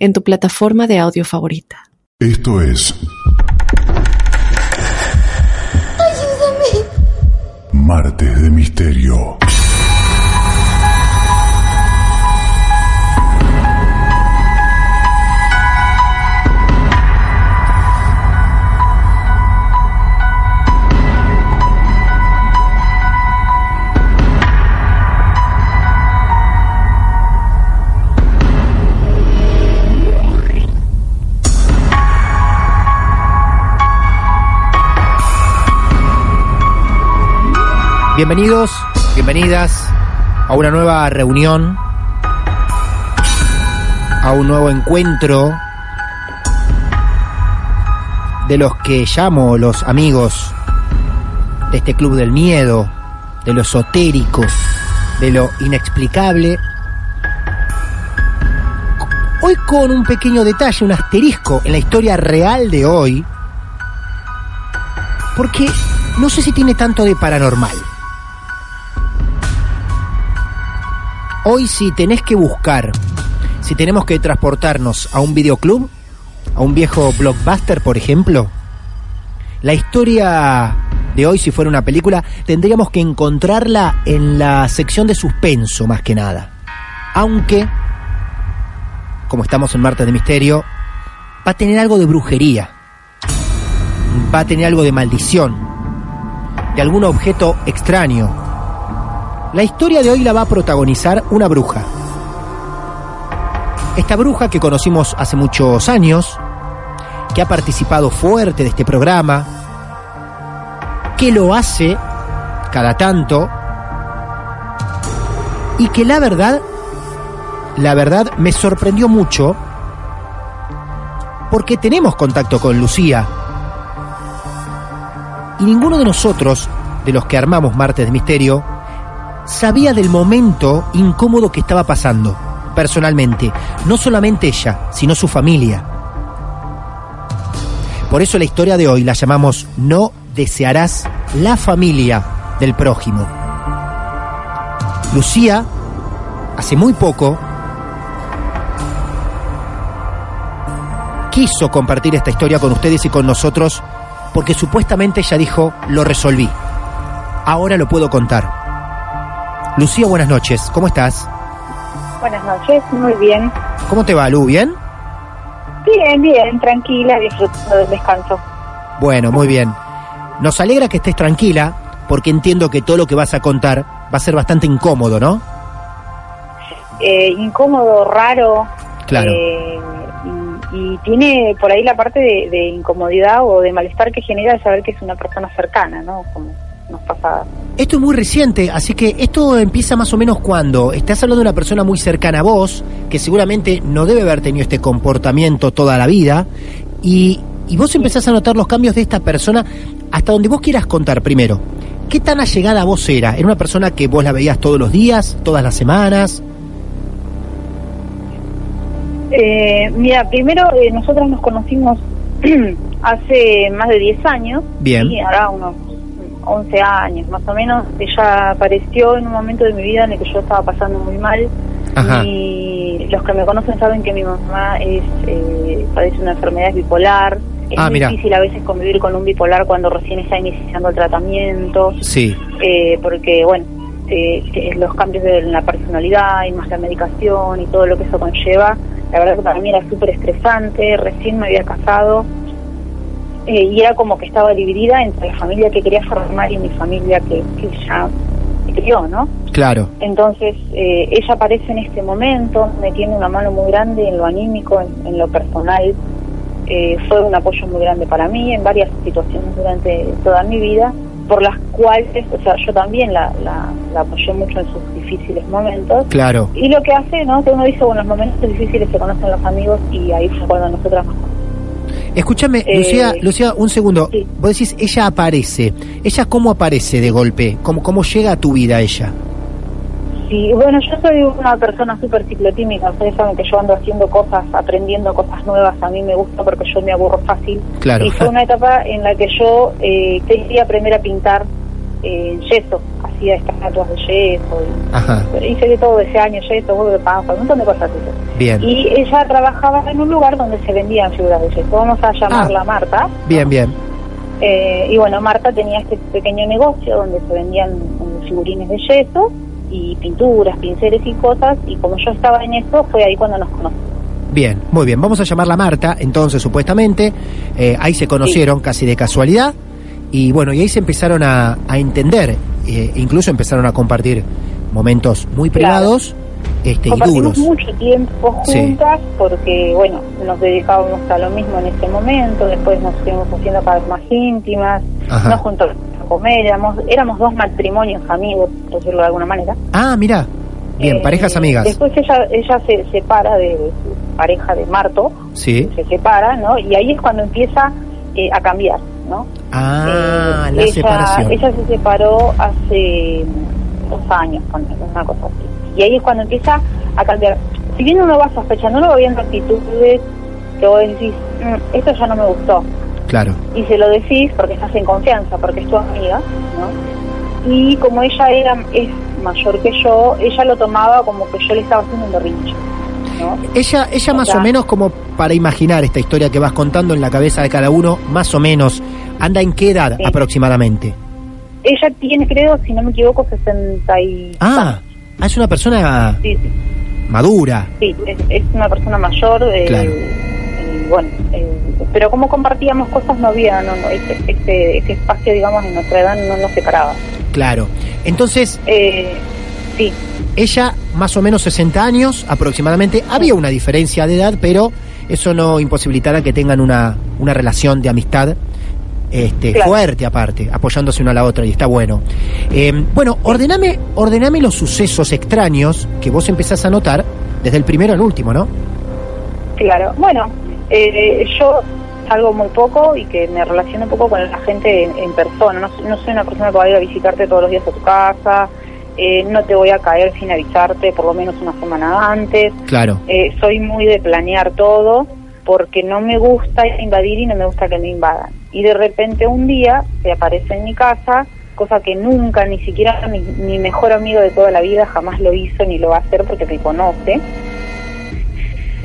en tu plataforma de audio favorita. Esto es. ¡Ayúdame! Martes de Misterio. Bienvenidos, bienvenidas a una nueva reunión, a un nuevo encuentro de los que llamo los amigos de este club del miedo, de lo esotérico, de lo inexplicable. Hoy con un pequeño detalle, un asterisco en la historia real de hoy, porque no sé si tiene tanto de paranormal. Hoy si tenés que buscar, si tenemos que transportarnos a un videoclub, a un viejo blockbuster, por ejemplo, la historia de hoy, si fuera una película, tendríamos que encontrarla en la sección de suspenso, más que nada. Aunque, como estamos en Martes de Misterio, va a tener algo de brujería, va a tener algo de maldición, de algún objeto extraño, la historia de hoy la va a protagonizar una bruja. Esta bruja que conocimos hace muchos años, que ha participado fuerte de este programa, que lo hace cada tanto y que la verdad, la verdad me sorprendió mucho porque tenemos contacto con Lucía y ninguno de nosotros, de los que armamos Martes de Misterio, sabía del momento incómodo que estaba pasando, personalmente, no solamente ella, sino su familia. Por eso la historia de hoy la llamamos No desearás la familia del prójimo. Lucía, hace muy poco, quiso compartir esta historia con ustedes y con nosotros porque supuestamente ella dijo, lo resolví. Ahora lo puedo contar. Lucía, buenas noches. ¿Cómo estás? Buenas noches, muy bien. ¿Cómo te va, Lu? ¿Bien? Bien, bien, tranquila, disfrutando del descanso. Bueno, muy bien. Nos alegra que estés tranquila, porque entiendo que todo lo que vas a contar va a ser bastante incómodo, ¿no? Eh, incómodo, raro. Claro. eh, y, y tiene por ahí la parte de, de incomodidad o de malestar que genera saber que es una persona cercana, ¿no? Como nos. Esto es muy reciente, así que esto empieza más o menos cuando estás hablando de una persona muy cercana a vos, que seguramente no debe haber tenido este comportamiento toda la vida, y, y vos empezás a notar los cambios de esta persona hasta donde vos quieras contar primero. ¿Qué tan allegada a vos era? ¿Era una persona que vos la veías todos los días, todas las semanas? Eh, mira, primero eh, nosotros nos conocimos hace más de 10 años. Bien. Sí, ahora unos 11 años más o menos. Ella apareció en un momento de mi vida en el que yo estaba pasando muy mal. Ajá. Y los que me conocen saben que mi mamá es eh, padece una enfermedad bipolar. Es Ah, muy difícil a veces convivir con un bipolar cuando recién está iniciando el tratamiento, Sí, eh, porque, bueno, eh, los cambios de la personalidad y más la medicación y todo lo que eso conlleva, la verdad que para mí era súper estresante, recién me había casado eh, y era como que estaba dividida entre la familia que quería formar y mi familia que, que ya crió, ¿no? claro. Entonces, eh, ella aparece en este momento, me tiene una mano muy grande en lo anímico, en, en lo personal. Eh, fue un apoyo muy grande para mí en varias situaciones durante toda mi vida, por las cuales, o sea, yo también la, la, la apoyé mucho en sus difíciles momentos. Claro. Y lo que hace, ¿no? Que uno dice, bueno, en los momentos difíciles se conocen los amigos y ahí fue cuando nosotras nos Escúchame, Eh, Lucía, Lucía, un segundo. sí. Vos decís, ella aparece. ¿Ella cómo aparece de golpe? ¿Cómo, cómo llega a tu vida ella? Sí, bueno, yo soy una persona súper ciclotímica, ustedes saben que yo ando haciendo cosas, aprendiendo cosas nuevas, a mí me gusta porque yo me aburro fácil. Claro. Y fue una etapa en la que yo eh, quería aprender a pintar eh, yeso, hacía estatuas de yeso, y- Ajá, hice de todo ese año, yeso, huevo de paja, un montón de cosas. bien. Y ella trabajaba en un lugar donde se vendían figuras de yeso, vamos a llamarla Marta. Bien, bien. Eh, y bueno, Marta tenía este pequeño negocio donde se vendían eh, figurines de yeso y pinturas, pinceles y cosas, y como yo estaba en eso, fue ahí cuando nos conocimos. Bien, muy bien. Vamos a llamarla Marta, entonces, supuestamente. Eh, ahí se conocieron casi de casualidad. Y bueno, y ahí se empezaron a, a entender. Eh, incluso empezaron a compartir momentos muy Claro. privados este, y duros. mucho tiempo Sí. juntas porque, bueno, nos dedicábamos a lo mismo en ese momento, después nos fuimos haciendo cada vez más íntimas, Ajá. nos juntamos a comer, éramos, éramos dos matrimonios amigos, por decirlo de alguna manera. Ah, mira. Bien, Eh, parejas amigas. Después ella, ella se separa de su pareja de Marto, Sí. se separa, ¿no? Y ahí es cuando empieza eh, a cambiar, ¿no? Ah, Eh, la ella, separación. Ella se separó hace dos años, ponele, una cosa así. Y ahí es cuando empieza a cambiar. Si bien uno va sospechando, uno va viendo actitudes que vos decís, "Mm, esto ya no me gustó. Claro. Y se lo decís porque estás en confianza, porque es tu amiga, ¿no? Y como ella era es mayor que yo, ella lo tomaba como que yo le estaba haciendo un berrinche, ¿no? Ella, ella O más sea- o menos como para imaginar esta historia que vas contando en la cabeza de cada uno, más o menos, anda en qué edad Sí. aproximadamente. Ella tiene, creo, si no me equivoco, 60 y... Ah, ah, es una persona Sí, sí. madura. Sí, es, es una persona mayor. eh, Claro. eh, bueno, eh, pero como compartíamos cosas, no había, no, no, ese, ese, ese espacio, digamos, en nuestra edad no nos separaba. Claro. Entonces, Eh, sí, ella más o menos 60 años aproximadamente. Había una diferencia de edad, pero eso no imposibilitará que tengan una, una relación de amistad este, Claro. fuerte aparte, apoyándose una a la otra y está bueno. Eh, bueno, ordename, ordename los sucesos extraños que vos empezás a notar desde el primero al último, ¿no? claro. Bueno, eh, yo salgo muy poco y que me relaciono un poco con la gente en, en persona. No, no soy una persona que va a ir a visitarte todos los días a tu casa. Eh, no te voy a caer sin avisarte por lo menos una semana antes. Claro. Eh, soy muy de planear todo porque no me gusta invadir y no me gusta que me invadan. Y de repente un día se aparece en mi casa, cosa que nunca, ni siquiera mi, mi mejor amigo de toda la vida jamás lo hizo ni lo va a hacer porque me conoce.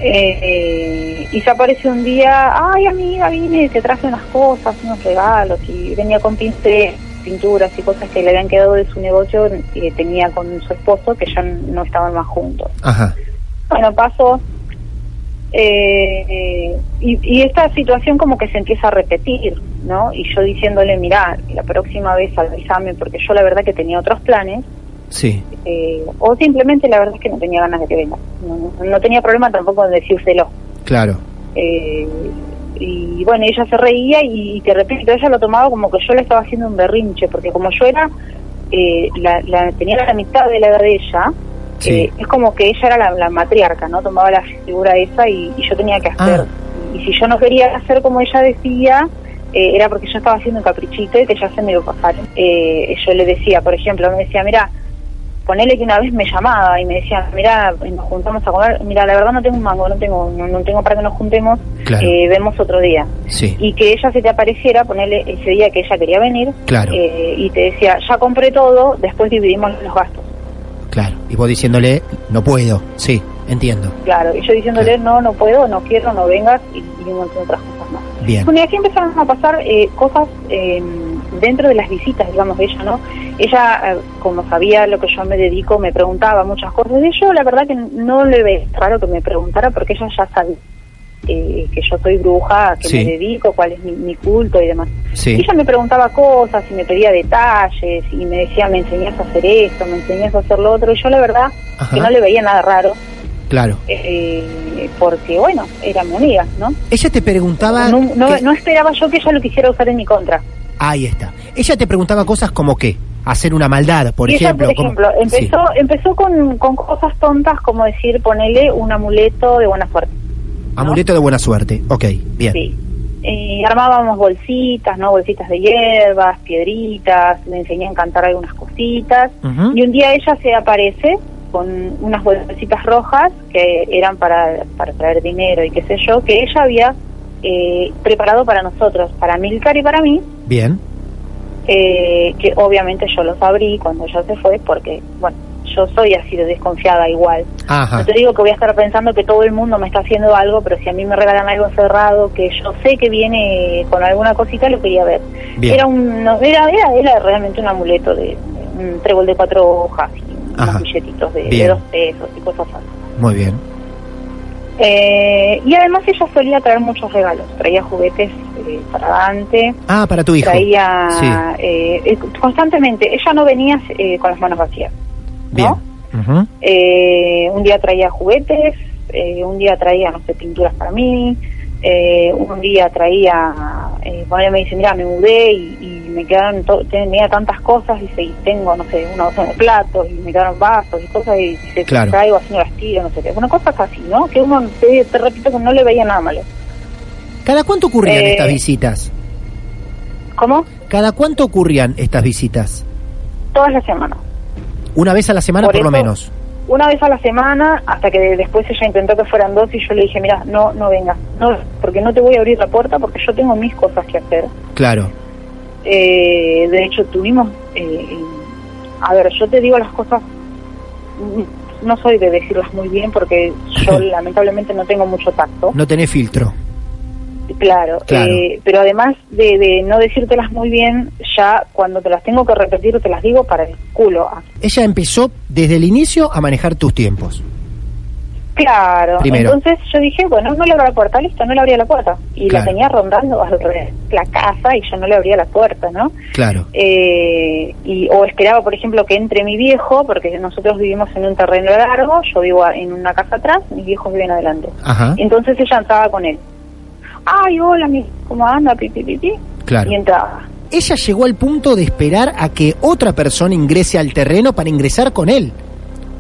Eh, y se aparece un día, ay amiga, vine, te traje unas cosas, unos regalos, y venía con pinceles, pinturas y cosas que le habían quedado de su negocio que tenía con su esposo, que ya no estaban más juntos. Ajá. Bueno, pasó. eh, y, y esta situación como que se empieza a repetir, ¿no? Y yo diciéndole, mira, la próxima vez avísame, porque yo la verdad que tenía otros planes, Sí. eh, o simplemente la verdad es que no tenía ganas de que venga. No, no- no tenía problema tampoco en decírselo. Claro. Eh, y bueno, ella se reía y, te repito, ella lo tomaba como que yo le estaba haciendo un berrinche, porque como yo era, eh, la, la- tenía la mitad de la edad de ella, Sí. eh, es como que ella era la, la matriarca, ¿no? Tomaba la figura esa y, y yo tenía que hacer. Ah. Y si yo no quería hacer como ella decía, eh, era porque yo estaba haciendo un caprichito y que ya se me iba a pasar. Eh, yo le decía, por ejemplo, me decía, mira, ponele que una vez me llamaba y me decía, mira, nos juntamos a comer, mira, la verdad no tengo un mango, no tengo, no, no tengo para que nos juntemos, Claro. eh, vemos otro día. Sí. Y que ella se te apareciera, ponerle ese día que ella quería venir, Claro. eh, y te decía, ya compré todo, después dividimos los gastos. Claro. Y vos diciéndole, no puedo. Sí, entiendo. Claro, y yo diciéndole, no, no puedo, no quiero, no vengas, y, y un montón de otras cosas más. Bien. Bueno, y así empezaron a pasar eh, cosas eh, dentro de las visitas, digamos, de ella, ¿no? Ella, eh, como sabía lo que yo me dedico, me preguntaba muchas cosas. Y yo, la verdad, que no le ve raro que me preguntara, porque ella ya sabía eh, que yo soy bruja, Sí. me dedico, cuál es mi, mi culto y demás. Y ella me preguntaba cosas y me pedía detalles y me decía, me enseñás a hacer esto, me enseñás a hacer lo otro. Y yo, la verdad, Ajá. que no le veía nada raro, Claro. eh, porque, bueno, era mi amiga, ¿no? Ella te preguntaba. No, no, que- no esperaba yo que ella lo quisiera usar en mi contra. Ahí está. Ella te preguntaba cosas como qué. Hacer una maldad, por y ella, ejemplo. por ejemplo, empezó, empezó con, con cosas tontas como decir, ponele un amuleto de buena suerte. Amuleto de buena suerte. Ok, bien. Sí. y armábamos bolsitas, ¿no? Bolsitas de hierbas, piedritas, le enseñé a encantar algunas cositas. Y un día ella se aparece con unas bolsitas rojas que eran para, para traer dinero y qué sé yo, que ella había eh, preparado para nosotros, para Milcar y para mí, Bien. eh, que obviamente yo los abrí cuando ella se fue, porque, bueno, yo soy así de desconfiada igual. Ajá. No te digo que voy a estar pensando que todo el mundo me está haciendo algo, pero si a mí me regalan algo cerrado, que yo sé que viene con alguna cosita, lo quería ver. Bien. Era un, no, era, era, era realmente un amuleto de un trébol de cuatro hojas y Ajá. unos billetitos de, de dos pesos y cosas así. Muy bien. Eh, y además ella solía traer muchos regalos, traía juguetes eh, para Dante, Ah, para tu hijo. traía Sí. eh, eh, constantemente, ella no venía eh, con las manos vacías. Bien. ¿no? Eh, un día traía juguetes, un día traía, no sé, pinturas para mí, eh, un día traía, eh, bueno, me dice, mira, me mudé y, y me quedaron, tenía tantas cosas, dice, y tengo, no sé, una docena de platos, y me quedaron vasos y cosas, y dice, Claro. traigo no las tiro, no sé qué, bueno, cosas así, ¿no? Que uno, te, te repito, que no le veía nada malo. ¿Cada cuánto ocurrían Eh, estas visitas? ¿Cómo? ¿Cada cuánto ocurrían estas visitas? Todas las semanas. Una vez a la semana por, Por lo menos. Una vez a la semana hasta que después ella intentó que fueran dos y yo le dije mira no no vengas no porque no te voy a abrir la puerta porque yo tengo mis cosas que hacer Claro. Eh, de hecho tuvimos eh, a ver yo te digo las cosas no soy de decirlas muy bien porque yo lamentablemente no tengo mucho tacto No tenés filtro. Claro, Claro. eh, pero además de, de no decírtelas muy bien ya cuando te las tengo que repetir te las digo para el culo Ella empezó desde el inicio a manejar tus tiempos. Claro, Primero. entonces yo dije, bueno, no le abro la puerta, listo, no le abría la puerta. Y Claro. la tenía rondando alrededor de la casa y yo no le abría la puerta, ¿no? Claro. Eh, y, o esperaba, por ejemplo, que entre mi viejo, porque nosotros vivimos en un terreno largo, yo vivo en una casa atrás, mis viejos viven adelante. Ajá. Entonces ella entraba con él. Ay, hola, mi, ¿cómo anda? Pi, pi, pi, pi. Claro. Y entraba. Ella llegó al punto de esperar a que otra persona ingrese al terreno para ingresar con él.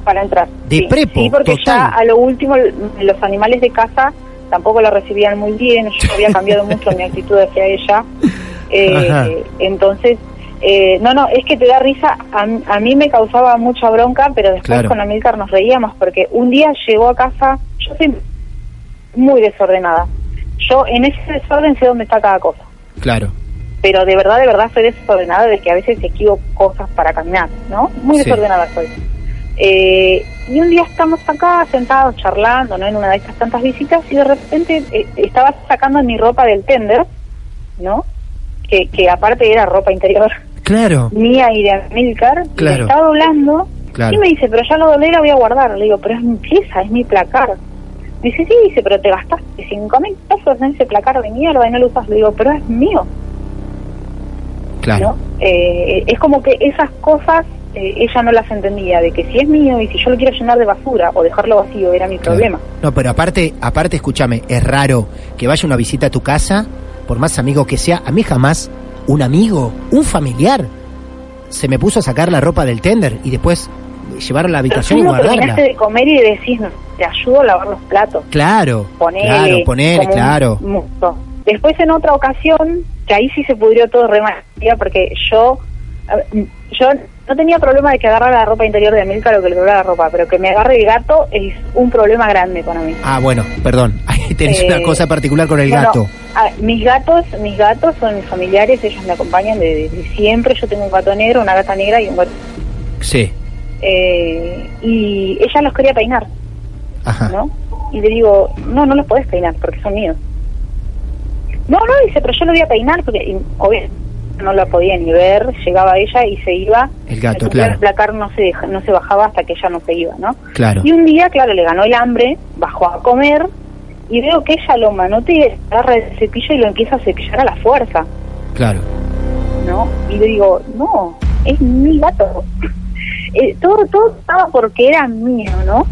para entrar. De sí, prepo, Sí, porque total. ya a lo último los animales de casa tampoco la recibían muy bien, yo había cambiado mucho mi actitud hacia ella. Eh, entonces, eh, no, no, es que te da risa, a, a mí me causaba mucha bronca, pero después Claro. con Amilcar nos reíamos porque un día llegó a casa, yo soy muy desordenada, yo en ese desorden sé dónde está cada cosa Claro. pero de verdad, de verdad soy desordenada de que a veces equivoco cosas para caminar, ¿no? Muy Sí. desordenada soy. Eh, y un día estamos acá sentados charlando, ¿no? En una de estas tantas visitas y de repente eh, estaba sacando mi ropa del tender, ¿no? Que, que aparte era ropa interior Claro. mía y de Amilcar, y Claro. la estaba doblando Claro. y me dice, pero ya lo doblé, la voy a guardar. Le digo, pero es mi pieza, es mi placar. Dice, sí, dice, pero te gastaste cinco mil pesos en ese placar de mierda y no lo usas. Le digo, pero es mío. Claro. ¿no? Eh, es como que esas cosas eh, ella no las entendía, de que si es mío y si yo lo quiero llenar de basura o dejarlo vacío era mi Claro. problema. No, pero aparte, aparte, escúchame, es raro que vaya una visita a tu casa, por más amigo que sea, a mí jamás un amigo, un familiar, se me puso a sacar la ropa del tender y después llevarla a la habitación y guardarla. terminaste de comer y decís, te ayudo a lavar los platos. Claro, Ponele, claro, un claro. musto. Después en otra ocasión, que ahí sí se pudrió todo re mal, porque yo yo no tenía problema de que agarrara la ropa interior de Amilcar o que le la ropa, pero que me agarre el gato es un problema grande para mí. Ah, bueno, perdón, ahí tenés Eh, una cosa particular con el gato. Mis gatos, mis gatos son mis familiares, ellos me acompañan desde siempre. Yo tengo un gato negro, una gata negra y un gato. Sí, Eh, y ella los quería peinar, ajá. ¿no? Y le digo, no, no los podés peinar porque son míos. No, no, dice, pero yo lo voy a peinar porque, y, obvio, no la podía ni ver. Llegaba ella y se iba. El gato, El claro. placar no se, deja- no se bajaba hasta que ella no se iba, ¿no? Claro. Y un día, claro, le ganó el hambre, bajó a comer y veo que ella lo manotea, agarra el cepillo y lo empieza a cepillar a la fuerza, Claro. ¿no? Y le digo, no, es mi gato. Eh, todo, todo estaba porque era mío, ¿no?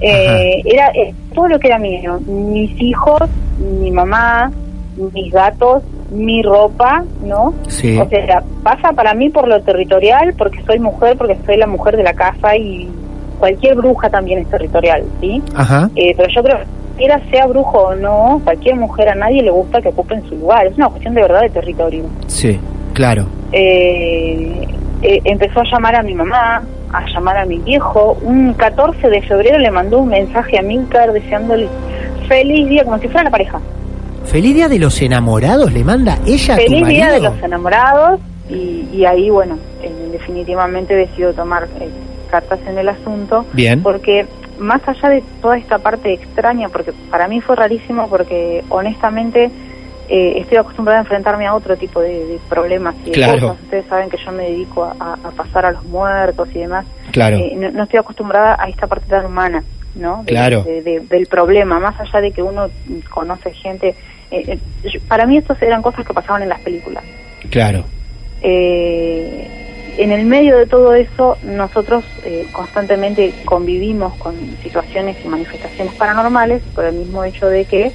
Eh, era eh, todo lo que era mío, mis hijos, mi mamá, mis gatos, mi ropa, ¿no? Sí. O sea, pasa para mí por lo territorial, porque soy mujer, porque soy la mujer de la casa y cualquier bruja también es territorial, ¿sí? Ajá. Eh, pero yo creo Era sea brujo o no, cualquier mujer a nadie le gusta que ocupen su lugar. Es una cuestión de verdad de territorio. Sí, claro. Eh, eh, empezó a llamar a mi mamá, a llamar a mi viejo. Un 14 de febrero le mandó un mensaje a Milcar deseándole feliz día, como si fuera la pareja. ¿Feliz día de los enamorados le manda ella a tu Feliz día de marido? los enamorados y, y ahí, bueno, eh, definitivamente decidió tomar eh, cartas en el asunto. Bien. Porque más allá de toda esta parte extraña, porque para mí fue rarísimo porque honestamente eh, estoy acostumbrada a enfrentarme a otro tipo de, de problemas y de Claro. cosas. Ustedes saben que yo me dedico a, a- a pasar a los muertos y demás. Claro. Eh, no, no estoy acostumbrada a esta parte tan humana, ¿no? De- Claro. de- de- del problema, más allá de que uno conoce gente. eh, eh, para mí estas eran cosas que pasaban en las películas. Claro. Eh, en el medio de todo eso, nosotros eh, constantemente convivimos con situaciones y manifestaciones paranormales por el mismo hecho de que,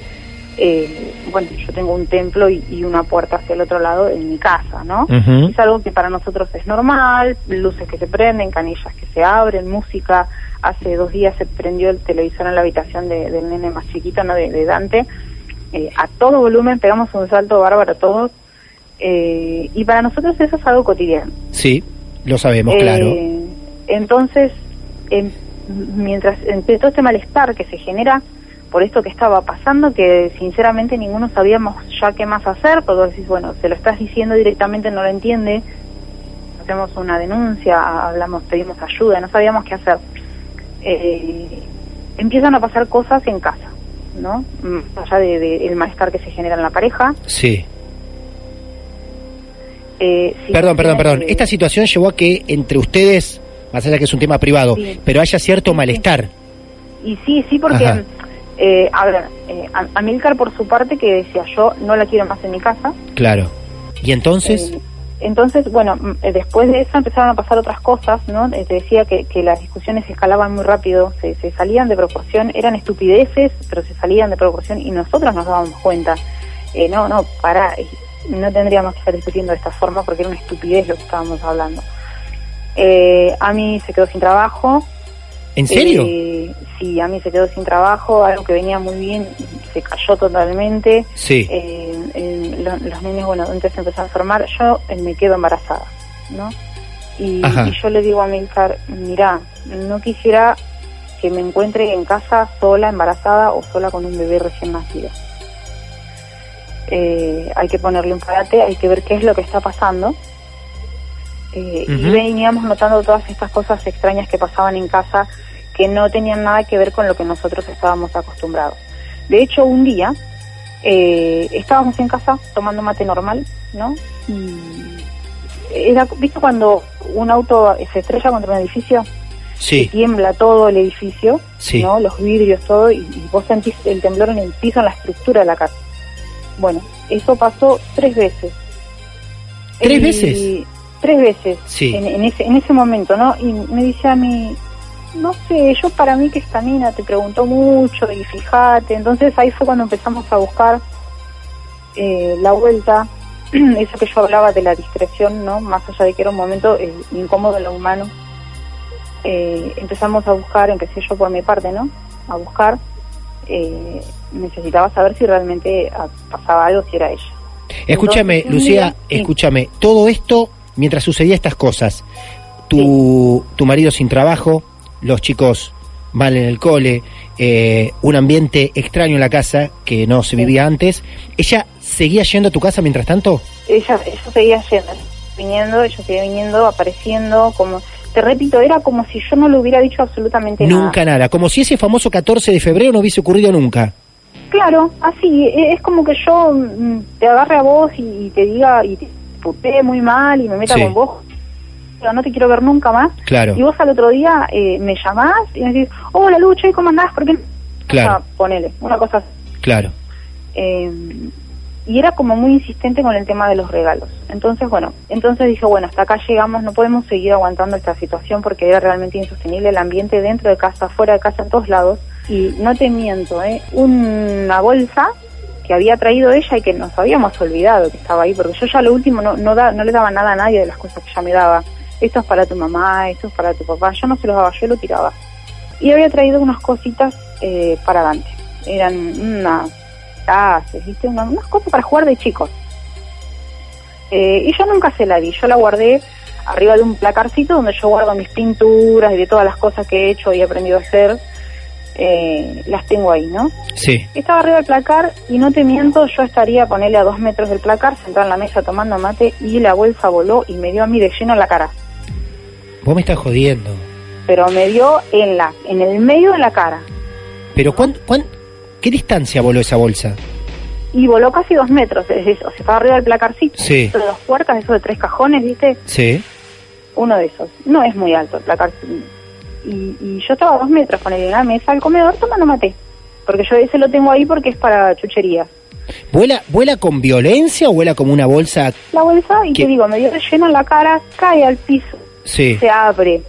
eh, bueno, yo tengo un templo y, y una puerta hacia el otro lado en mi casa, ¿no? Es algo que para nosotros es normal, luces que se prenden, canillas que se abren, música. Hace dos días se prendió el televisor en la habitación de- del nene más chiquito, ¿no? De, de Dante. Eh, a todo volumen pegamos un salto bárbaro todos. Eh, y para nosotros eso es algo cotidiano. Sí, lo sabemos, Eh, claro. Entonces, em, mientras entre todo este malestar que se genera por esto que estaba pasando, que sinceramente ninguno sabíamos ya qué más hacer, porque decís, bueno, se lo estás diciendo directamente, no lo entiende, hacemos una denuncia, hablamos, pedimos ayuda, no sabíamos qué hacer. Eh, empiezan a pasar cosas en casa, ¿no? Más allá del de, el malestar que se genera en la pareja. Sí. eh, Perdón, perdón, perdón. que- Esta situación llevó a que entre ustedes, más allá que es un tema privado, Sí. pero haya cierto malestar. Y sí, sí, porque, Ajá. Eh, a ver, eh, Am- Amílcar por su parte que decía yo no la quiero más en mi casa. Claro. Y entonces, Eh, entonces, bueno, mm, eh, después de eso empezaron a pasar otras cosas, ¿no? Eh, Te decía que, que las discusiones escalaban muy rápido, se, se salían de proporción, eran estupideces, pero se salían de proporción y nosotros nos dábamos cuenta. Eh, no, no, para, no tendríamos que estar discutiendo de esta forma porque era una estupidez lo que estábamos hablando. Eh, a mí se quedó sin trabajo, ¿en serio? eh, sí, a mí se quedó sin trabajo, algo que venía muy bien, se cayó totalmente. sí. Eh, eh, lo- los nenes, bueno, entonces se empezaron a formar. Yo eh, me quedo embarazada, ¿no? Y, yo le digo a Milcar, mira, no quisiera que me encuentre en casa sola, embarazada o sola con un bebé recién nacido. Eh, hay que ponerle un parate, hay que ver qué es lo que está pasando. Eh. Y veníamos notando todas estas cosas extrañas que pasaban en casa que no tenían nada que ver con lo que nosotros estábamos acostumbrados. De hecho, un día eh, estábamos en casa tomando mate normal, ¿no? Y era, ¿viste cuando un auto se estrella contra un edificio? Sí. Tiembla todo el edificio, Sí. ¿no? Los vidrios, todo, y, y vos sentís el temblor en el piso, en la estructura de la casa. Bueno, eso pasó tres veces. ¿Tres veces? Tres veces. Sí. En, en ese, en ese momento, ¿no? Y me dice a mí, no sé, yo para mí que esta mina te preguntó mucho y fíjate. Entonces ahí fue cuando empezamos a buscar eh, la vuelta, eso que yo hablaba de la discreción, ¿no? Más allá de que era un momento eh, incómodo en lo humano. Eh, empezamos a buscar, empecé yo por mi parte, ¿no? A buscar. eh, necesitaba saber si realmente ah, pasaba algo, si era ella. Escúchame, Entonces, Lucía, sí. escúchame. Todo esto, mientras sucedía estas cosas, tu, tu marido sin trabajo, los chicos mal en el cole, eh, un ambiente extraño en la casa que no se vivía antes, ¿ella seguía yendo a tu casa mientras tanto? ella, ella seguía yendo, viniendo, ella seguía viniendo, apareciendo, como, te repito, era como si yo no le hubiera dicho absolutamente Nunca nada. nada, como si ese famoso 14 de febrero no hubiese ocurrido nunca. Claro, así, e- es como que yo mm, te agarre a vos y, te diga, y te putee muy mal y me meta Sí. con vos, pero no te quiero ver nunca más. Claro. Y vos al otro día eh, me llamás y me decís, hola Lucha, ¿y cómo andás? ¿Por qué? no?". Claro. Ponele, una cosa así. Claro. Eh, y era como muy insistente con el tema de los regalos. Entonces, bueno, entonces dije, bueno, hasta acá llegamos, no podemos seguir aguantando esta situación porque era realmente insostenible el ambiente dentro de casa, fuera de casa, en todos lados. Y no te miento, ¿eh? Una bolsa que había traído ella y que nos habíamos olvidado que estaba ahí, porque yo ya lo último no, no, da, no le daba nada a nadie de las cosas que ella me daba. Esto es para tu mamá, esto es para tu papá, yo no se los daba, yo lo tiraba. Y había traído unas cositas eh, para Dante eran unas haces, ¿viste? Una- unas cosas para jugar de chicos. Eh, y yo nunca se la vi, yo la guardé arriba de un placarcito donde yo guardo mis pinturas y de todas las cosas que he hecho y he aprendido a hacer, eh, las tengo ahí, ¿no? Sí. Estaba arriba del placar y no te miento, yo estaría, ponerle a dos metros del placar, sentada en la mesa tomando mate y la bolsa voló y me dio a mí de lleno en la cara. Vos me estás jodiendo. Pero me dio en la, en el medio de la cara. Pero ¿cuán, cuán, ¿qué distancia voló esa bolsa? Y voló casi dos metros, es eso, o sea, estaba arriba del placarcito. Sí. De dos puertas, eso de tres cajones, ¿viste? Sí. Uno de esos. No es muy alto el placar. Y, y yo estaba a dos metros con él en la mesa al comedor tomando mate. Porque yo ese lo tengo ahí porque es para chucherías. ¿Vuela, ¿Vuela con violencia o vuela como una bolsa? La bolsa, y te digo, me dio lleno en la cara, cae al piso. Sí. se abre.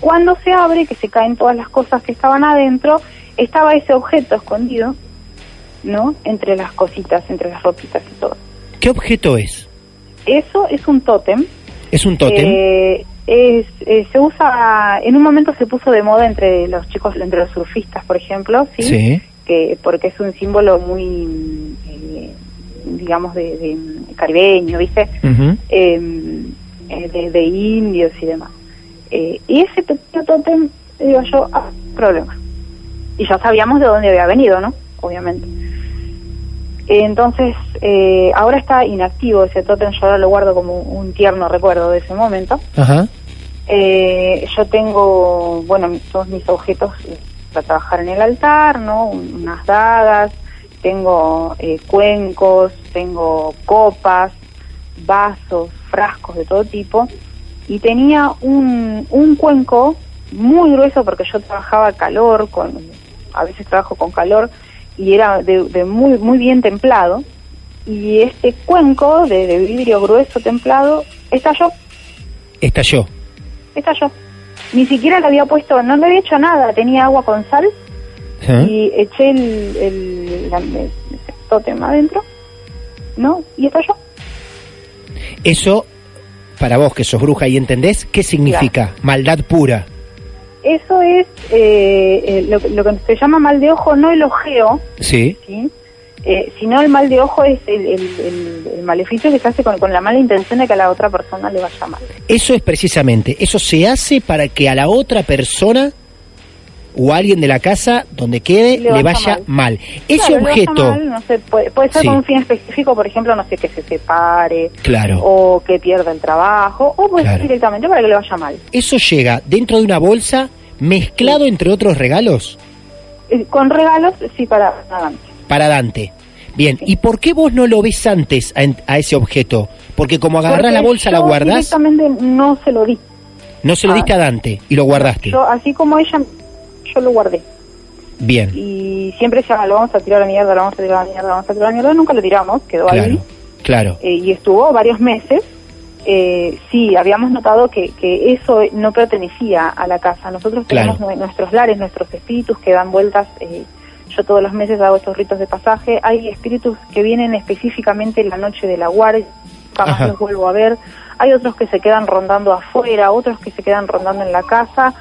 Cuando se abre, que se caen todas las cosas que estaban adentro, estaba ese objeto escondido, ¿no? Entre las cositas, entre las ropitas y todo. ¿Qué objeto es? Eso es un tótem. ¿Es un tótem? Eh, es, eh, se usa, en un momento se puso de moda entre los chicos, entre los surfistas, por ejemplo, ¿sí? Sí. Que, porque es un símbolo muy, eh, digamos, de, de caribeño, ¿viste? Eh, eh, de, de indios y demás. Eh, y ese pequeño tótem, digo yo, ah, problema. Y ya sabíamos de dónde había venido, ¿no? Obviamente. Entonces, eh, ahora está inactivo ese tótem, yo ahora lo guardo como un tierno recuerdo de ese momento. Ajá. Eh, yo tengo, bueno, todos mis objetos para trabajar en el altar, ¿no? Un- Unas dagas, tengo eh, cuencos, tengo copas, vasos, frascos de todo tipo. Y tenía un, un cuenco muy grueso porque yo trabajaba calor, con, a veces trabajo con calor, y era de, de muy, muy bien templado. Y este cuenco de, de vidrio grueso templado estalló Estalló. estalló. Ni siquiera le había puesto, no le había hecho nada, tenía agua con sal y eché el, el, la- el tótem adentro, ¿no? Y estalló. Eso, para vos que sos bruja y entendés, ¿qué significa? Maldad pura. Eso es eh, eh, lo, lo que se llama mal de ojo, no el ojeo, Sí. ¿sí? Eh, sino el mal de ojo es el, el, el- el maleficio que se hace con, con la mala intención de que a la otra persona le vaya mal. Eso es precisamente, eso se hace para que a la otra persona o a alguien de la casa donde quede Le le, vaya mal. mal. Ese Claro, objeto, mal, no sé, puede, puede ser Sí. con un fin específico, por ejemplo, no sé, que se separe, claro, o que pierda el trabajo, o puede Claro. ser directamente para que le vaya mal. eso llega dentro de una bolsa mezclado entre otros regalos Eh, Con regalos, sí, para adelante. para Dante. Bien, Sí. ¿y por qué vos no lo ves antes a, a ese objeto? Porque como agarrás la bolsa, la yo guardás, Directamente no se lo di. no se lo Ah. diste a Dante y lo guardaste. Yo, así como ella, yo lo guardé. Bien, Y siempre decía, lo vamos a tirar a la mierda, lo vamos a tirar a la mierda, lo vamos a tirar a la mierda. Nunca lo tiramos, quedó ahí. claro, Eh, y estuvo varios meses. Eh, sí, habíamos notado que, que eso no pertenecía a la casa. Nosotros tenemos nue- nuestros lares, nuestros espíritus que dan vueltas. eh, yo todos los meses hago estos ritos de pasaje. Hay espíritus que vienen específicamente en la noche de la guardia, jamás Ajá. los vuelvo a ver. Hay otros que se quedan rondando afuera, otros que se quedan rondando en la casa,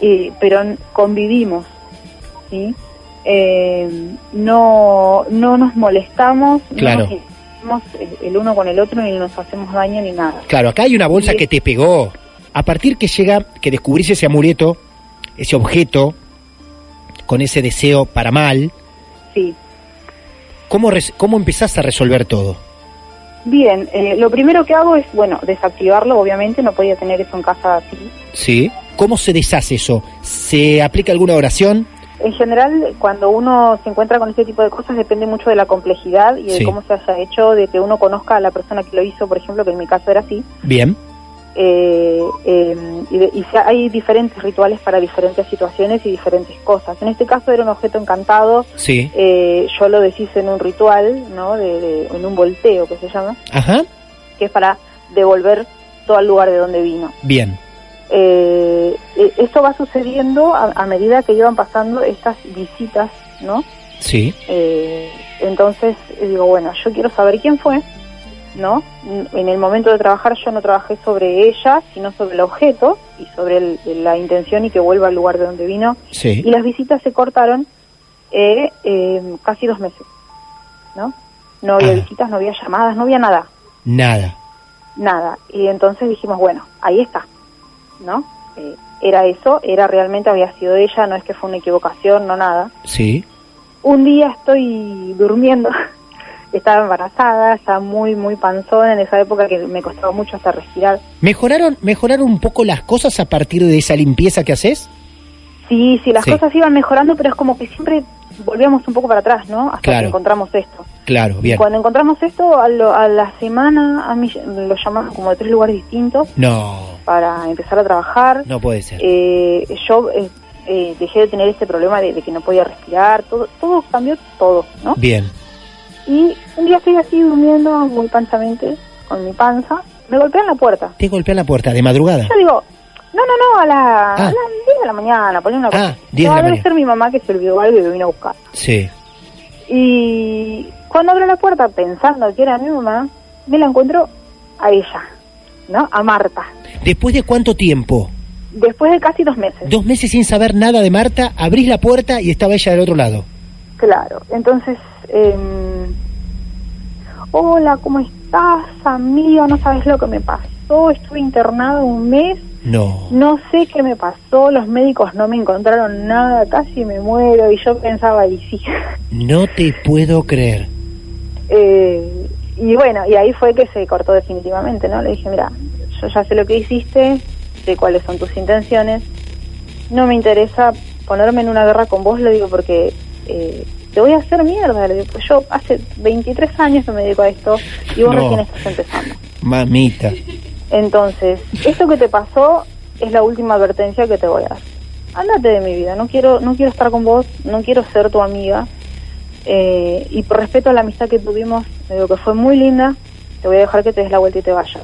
eh, pero convivimos, ¿sí? Eh, no, no nos molestamos, Claro. no nos hacemos el- uno con el otro ni nos hacemos daño ni nada. claro. Acá hay una bolsa que te pegó. A partir que llega, que descubrís ese amuleto, ese objeto, con ese deseo para mal, Sí. ¿cómo, cómo empezás a resolver todo? Bien, eh, lo primero que hago es, bueno, desactivarlo, obviamente, no podía tener eso en casa así. ¿Sí? ¿Cómo se deshace eso? ¿Se aplica alguna oración? En general, cuando uno se encuentra con este tipo de cosas, depende mucho de la complejidad y de Sí. cómo se haya hecho, de que uno conozca a la persona que lo hizo, por ejemplo, que en mi caso era así. Bien, Eh, eh, y de- y hay diferentes rituales para diferentes situaciones y diferentes cosas. En este caso era un objeto encantado, sí. eh, yo lo deshice en un ritual, ¿no? De, de- en un volteo que se llama, Ajá, que es para devolver todo al lugar de donde vino. bien, Eh, eh, esto va sucediendo a, a medida que iban pasando estas visitas, ¿no? sí, Eh, entonces eh, digo, bueno, yo quiero saber quién fue, ¿no? N- En el momento de trabajar yo no trabajé sobre ella, sino sobre el objeto y sobre el- la intención y que vuelva al lugar de donde vino. sí. Y las visitas se cortaron eh, eh, casi dos meses, ¿no? No había Ah. visitas, no había llamadas, no había nada, Nada. nada. Y entonces dijimos, bueno, ahí está, ¿no? Eh, era eso, era realmente había sido ella, no es que fue una equivocación, no nada. Sí. Un día estoy durmiendo, estaba embarazada, estaba muy, muy panzona en esa época que me costaba mucho hasta respirar. ¿Mejoraron, ¿Mejoraron un poco las cosas a partir de esa limpieza que haces? Sí, sí, las Sí. cosas iban mejorando, pero es como que siempre volvíamos un poco para atrás, ¿no? Hasta Claro. que encontramos esto. Claro, bien. Cuando encontramos esto, a, lo- a la semana, a mí lo llamamos como de tres lugares distintos No, para empezar a trabajar. no puede ser. Eh, yo eh, eh, dejé de tener este problema de, de que no podía respirar, todo, todo cambió, todo, ¿no? Bien. Y un día estoy así durmiendo muy pansamente, con mi panza, me golpean la puerta. Te golpean la puerta de madrugada. Yo digo, no, no, no, a, la, Ah. a las 10 de la mañana, ponle una Ah, cosa. 10 de No, la debe mañana. ser mi mamá que se olvidó algo y me vino a buscar. Sí. Y cuando abro la puerta pensando que era mi mamá, me la encuentro a ella, ¿no? A Marta. ¿Después de cuánto tiempo? Después de casi dos meses. Dos meses sin saber nada de Marta, abrís la puerta y estaba ella del otro lado. Claro. Entonces, em, hola, ¿cómo estás, amigo? No sabes lo que me pasó. Estuve internado un mes. No. No sé qué me pasó. Los médicos no me encontraron nada. Casi me muero. Y yo pensaba, y sí. No te puedo creer. Eh, y bueno, y ahí fue que se cortó definitivamente, ¿no? Le dije, mira, yo ya sé lo que hiciste, sé cuáles son tus intenciones, no me interesa ponerme en una guerra con vos, le digo, porque eh, te voy a hacer mierda, le digo, pues yo hace 23 años que me dedico a esto y vos No. recién estás empezando. Mamita. Entonces, esto que te pasó es la última advertencia que te voy a dar. Ándate de mi vida, no quiero, no quiero estar con vos, no quiero ser tu amiga. Eh, y por respeto a la amistad que tuvimos, le digo que fue muy linda, te voy a dejar que te des la vuelta y te vayas.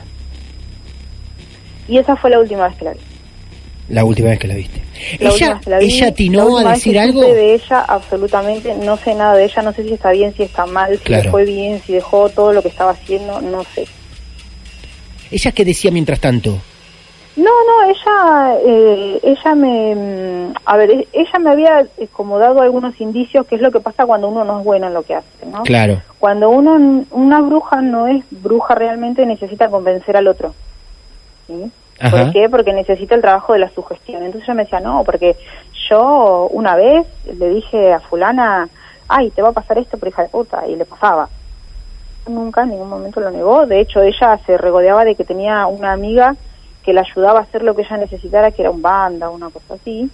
Y esa fue la última vez que la vi. La última vez que la viste. La ella, vez la vi, ella atinó a vez decir que algo. de ella, absolutamente, no sé nada de ella, no sé si está bien, si está mal, si Claro. le fue bien, si dejó todo lo que estaba haciendo, no sé. ¿Ella qué decía mientras tanto? No, no, ella, eh, ella me, mm, a ver, e- ella me había eh, como dado algunos indicios, que es lo que pasa cuando uno no es bueno en lo que hace, ¿no? Claro. Cuando uno, una bruja no es bruja realmente, necesita convencer al otro. ¿sí? Ajá. ¿Por qué? Porque necesita el trabajo de la sugestión. Entonces ella me decía, no, porque yo una vez le dije a fulana, ay, te va a pasar esto por hija de puta, y le pasaba. Nunca en ningún momento lo negó. De hecho, ella se regodeaba de que tenía una amiga que le ayudaba a hacer lo que ella necesitara, que era un banda, una cosa así.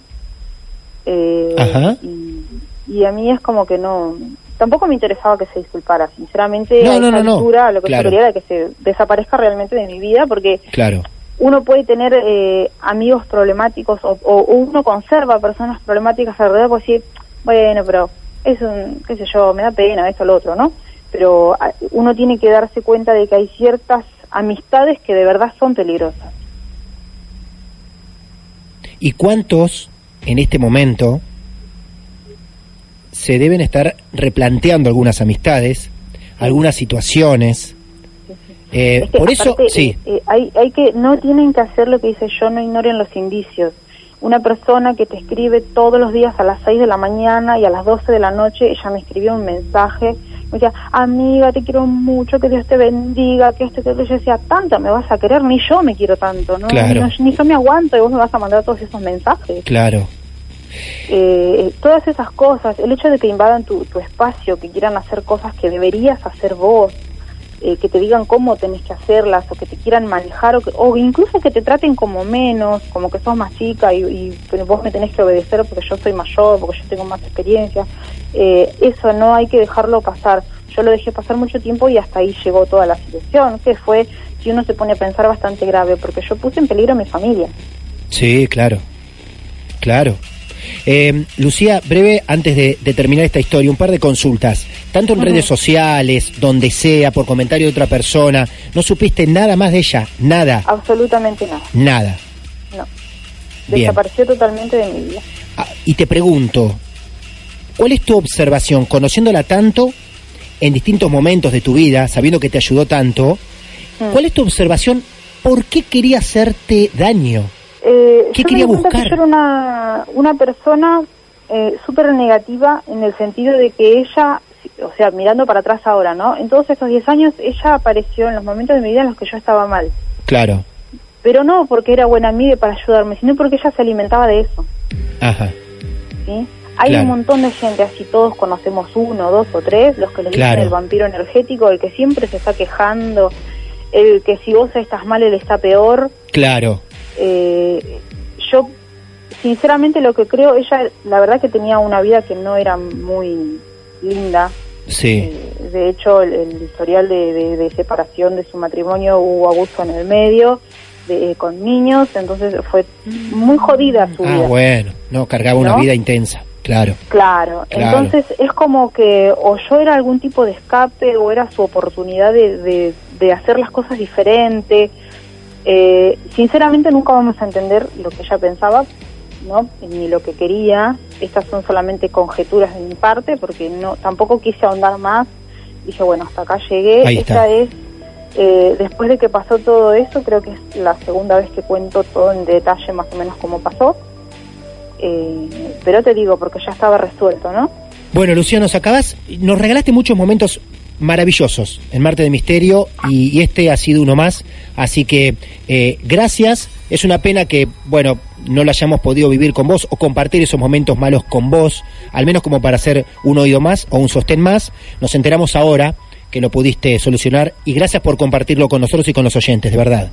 Eh, Ajá. Y, y a mí es como que no... Tampoco me interesaba que se disculpara, sinceramente. No, a no, no, altura lo que Claro. yo quería era que se desaparezca realmente de mi vida, porque Claro. uno puede tener eh, amigos problemáticos o, o uno conserva personas problemáticas alrededor, pues decir, bueno, pero es un, qué sé yo, me da pena esto o lo otro, ¿no? Pero ah, uno tiene que darse cuenta de que hay ciertas amistades que de verdad son peligrosas. ¿Y cuántos en este momento se deben estar replanteando algunas amistades, algunas situaciones? Eh, Es que por eso, sí, eh, eh, hay, hay que, no tienen que hacer lo que dice yo, no ignoren los indicios. Una persona que te escribe todos los días a las 6 de la mañana y a las 12 de la noche, ella me escribió un mensaje, me decía, amiga, te quiero mucho, que Dios te bendiga, que esto, que aquello. Yo decía, tanto me vas a querer, ni yo me quiero tanto, ¿no? Claro. Ni yo me aguanto y vos me vas a mandar todos esos mensajes. claro. Eh, todas esas cosas, el hecho de que invadan tu, tu espacio, que quieran hacer cosas que deberías hacer vos, eh, que te digan cómo tenés que hacerlas o que te quieran manejar o, que- o incluso que te traten como menos, como que sos más chica y, y vos me tenés que obedecer porque yo soy mayor, porque yo tengo más experiencia. Eh, eso no hay que dejarlo pasar. Yo lo dejé pasar mucho tiempo y hasta ahí llegó toda la situación, que fue, si uno se pone a pensar, bastante grave, porque yo puse en peligro a mi familia. Sí, claro. Claro. Eh, Lucía, breve, antes de, de terminar esta historia, un par de consultas. Tanto en redes sociales, donde sea, por comentario de otra persona, ¿no supiste nada más de ella? Nada, Absolutamente nada, nada. no. Bien. Desapareció totalmente de mi vida. Ah, y te pregunto, ¿cuál es tu observación, conociéndola tanto en distintos momentos de tu vida, sabiendo que te ayudó tanto, Mm. cuál es tu observación, por qué quería hacerte daño? Eh, ¿Qué yo quería me buscar? Que yo era una, una persona eh, súper negativa en el sentido de que ella, o sea, mirando para atrás ahora, ¿no? En todos estos 10 años ella apareció en los momentos de mi vida en los que yo estaba mal. Claro. Pero no porque era buena amiga para ayudarme, sino porque ella se alimentaba de eso. Ajá. ¿sí? Hay Claro. un montón de gente, así todos conocemos uno, dos o tres, los que le dicen Claro. el vampiro energético, el que siempre se está quejando, el que si vos estás mal, él está peor. Claro. Eh, yo, sinceramente, lo que creo, ella, la verdad que tenía una vida que no era muy linda. Sí. Eh, de hecho, el, el historial de, de- de separación de su matrimonio hubo abuso en el medio, de- con niños, entonces fue muy jodida su Ah, vida. bueno. No, cargaba una vida intensa. Claro. Claro, Claro. entonces es como que o yo era algún tipo de escape o era su oportunidad de, de, de hacer las cosas diferente. Eh, sinceramente nunca vamos a entender lo que ella pensaba, ¿no? Ni lo que quería. Estas son solamente conjeturas de mi parte porque no tampoco quise ahondar más. Dije, bueno, hasta acá llegué. Ahí está. Esta es, eh, después de que pasó todo eso, creo que es la segunda vez que cuento todo en detalle más o menos cómo pasó. Eh, pero te digo, porque ya estaba resuelto, ¿no? Bueno, Luciano, nos acabas, nos regalaste muchos momentos maravillosos en Marte de Misterio y, y este ha sido uno más. Así que eh, gracias. Es una pena que, bueno, no lo hayamos podido vivir con vos o compartir esos momentos malos con vos, al menos como para hacer un oído más o un sostén más. Nos enteramos ahora que lo pudiste solucionar y gracias por compartirlo con nosotros y con los oyentes, de verdad.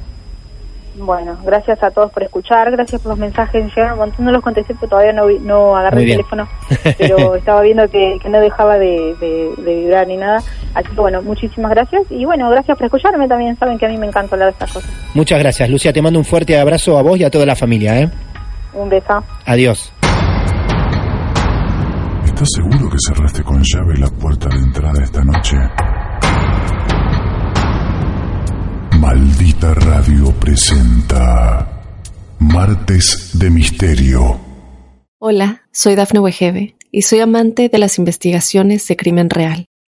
Bueno, gracias a todos por escuchar, gracias por los mensajes, llegaron un no los contesté porque todavía no, no agarré el teléfono, pero estaba viendo que, que no dejaba de, de- de vibrar ni nada, así que bueno, muchísimas gracias y bueno, gracias por escucharme también, saben que a mí me encanta hablar de estas cosas. Muchas gracias, Lucia. Te mando un fuerte abrazo a vos y a toda la familia. ¿eh? Un beso. Adiós. ¿Estás seguro que cerraste con llave la puerta de entrada esta noche? Maldita Radio presenta Martes de Misterio. Hola, soy Dafne Wegebe y soy amante de las investigaciones de crimen real.